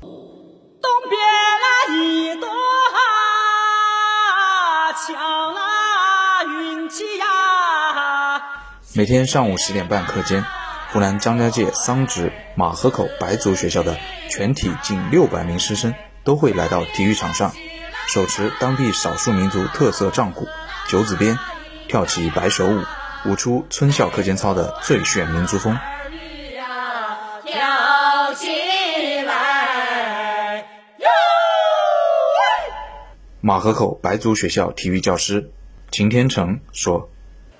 东边那一朵巧那云气呀。每天上午十点半课间，湖南张家界桑植马河口白族学校的全体近六百名师生都会来到体育场上，手持当地少数民族特色杖鼓、九子鞭，跳起白手舞，舞出村校课间操的最炫民族风。马河口白族学校体育教师秦天成说。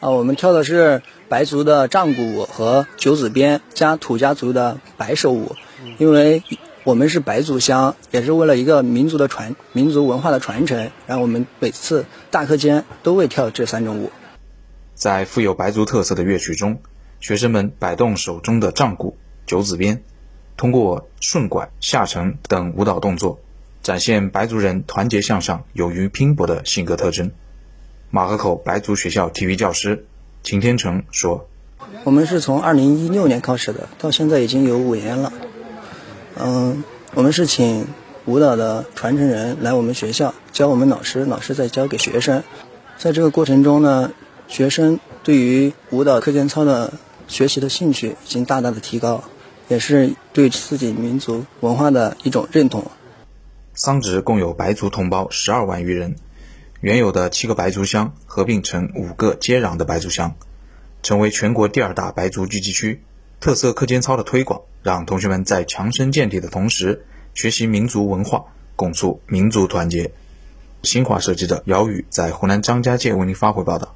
啊，我们跳的是白族的杖鼓舞和九子鞭加土家族的白手舞，因为我们是白族乡，也是为了一个民族的传、民族文化的传承，然后我们每次大课间都会跳这三种舞。在富有白族特色的乐曲中，学生们摆动手中的杖鼓、九子鞭，通过顺拐、下沉等舞蹈动作，展现白族人团结向上、勇于拼搏的性格特征。马河口白族学校体育教师秦天成说：“我们是从二零一六年开始的，到现在已经有五年了。嗯，我们是请舞蹈的传承人来我们学校教我们老师，老师再教给学生。在这个过程中呢，学生对于舞蹈课间操的学习的兴趣已经大大的提高，也是对自己民族文化的一种认同。桑植共有白族同胞十二万余人。”原有的七个白族乡合并成五个接壤的白族乡，成为全国第二大白族聚集区。特色课间操的推广，让同学们在强身健体的同时，学习民族文化，共促民族团结。新华社记者姚宇在湖南张家界为您发回报道。